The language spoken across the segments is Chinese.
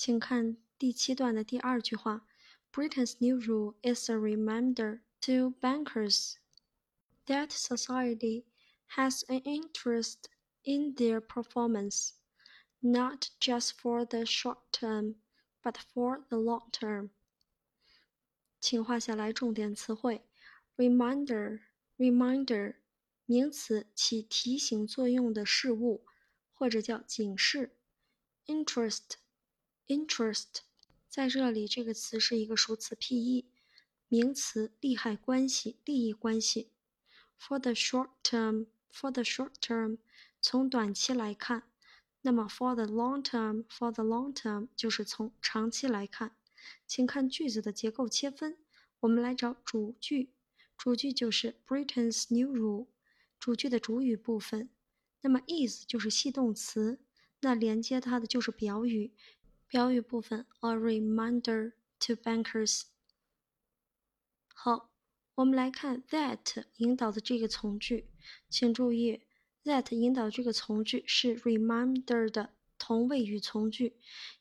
请看第七段的第二句话：Britain's new rule is a reminder to bankers that society has an interest in their performance, not just for the short term, but for the long term. 请画下来重点词汇：reminder，reminder，名词，起提醒作用的事物，或者叫警示 Interest，在这里这个词是一个数词 P-E，名词，利害关系、利益关系。For the short term，for the short term，从短期来看；那么 for the long term，for the long term，就是从长期来看。请看句子的结构切分。我们来找主句，主句就是 Britain's new rule，主句的主语部分。那么 is 就是系动词，那连接它的就是表语，表语部分 a reminder to bankers。好，我们来看 that 引导的这个从句，请注意 that 引导这个从句是 reminder 的同位语从句，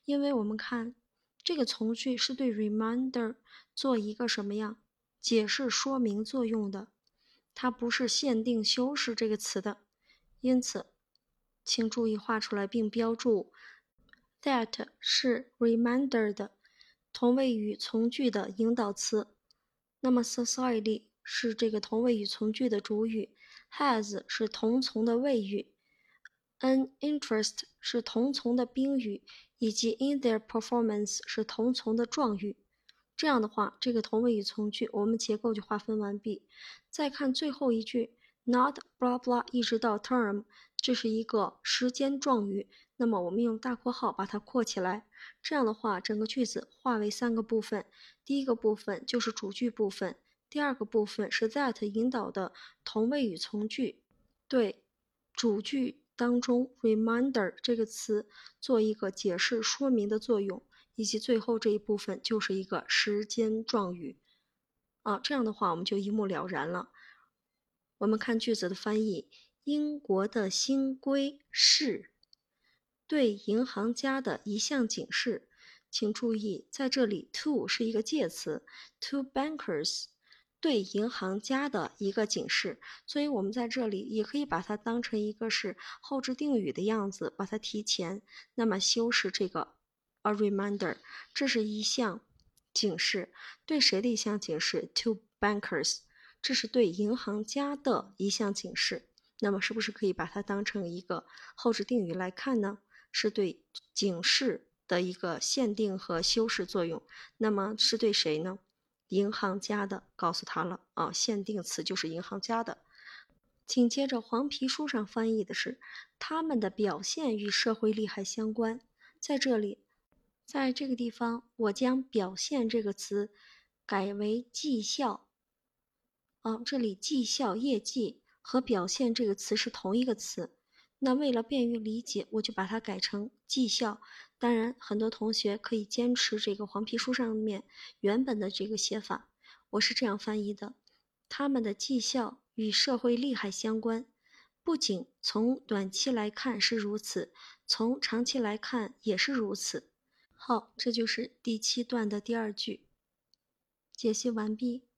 因为我们看。这个从句是对 reminder 做一个什么样解释说明作用的，它不是限定修饰这个词的，因此，请注意画出来并标注 that 是 reminder 的同位语从句的引导词。那么 society 是这个同位语从句的主语，has 是同从的谓语，an interest 是同从的宾语。以及 in their performance 是同从的状语，这样的话，这个同位语从句我们结构就划分完毕。再看最后一句，not blah blah 一直到 term，这是一个时间状语。那么我们用大括号把它括起来，这样的话，整个句子划为三个部分。第一个部分就是主句部分，第二个部分是 that 引导的同位语从句，对主句。当中，reminder 这个词做一个解释说明的作用，以及最后这一部分就是一个时间状语啊。这样的话，我们就一目了然了。我们看句子的翻译：英国的新规是对银行家的一项警示。请注意，在这里，to 是一个介词，to bankers。对银行家的一个警示，所以我们在这里也可以把它当成一个是后置定语的样子，把它提前，那么修饰这个 a reminder，这是一项警示，对谁的一项警示？To bankers，这是对银行家的一项警示，那么是不是可以把它当成一个后置定语来看呢？是对警示的一个限定和修饰作用，那么是对谁呢？银行家的告诉他了啊，限定词就是银行家的。紧接着黄皮书上翻译的是他们的表现与社会利害相关。在这里，在这个地方，我将“表现”这个词改为“绩效”。啊，这里“绩效”业绩和“表现”这个词是同一个词。那为了便于理解，我就把它改成“绩效”。当然，很多同学可以坚持这个黄皮书上面原本的这个写法。我是这样翻译的：他们的绩效与社会利害相关，不仅从短期来看是如此，从长期来看也是如此。好，这就是第七段的第二句。解析完毕。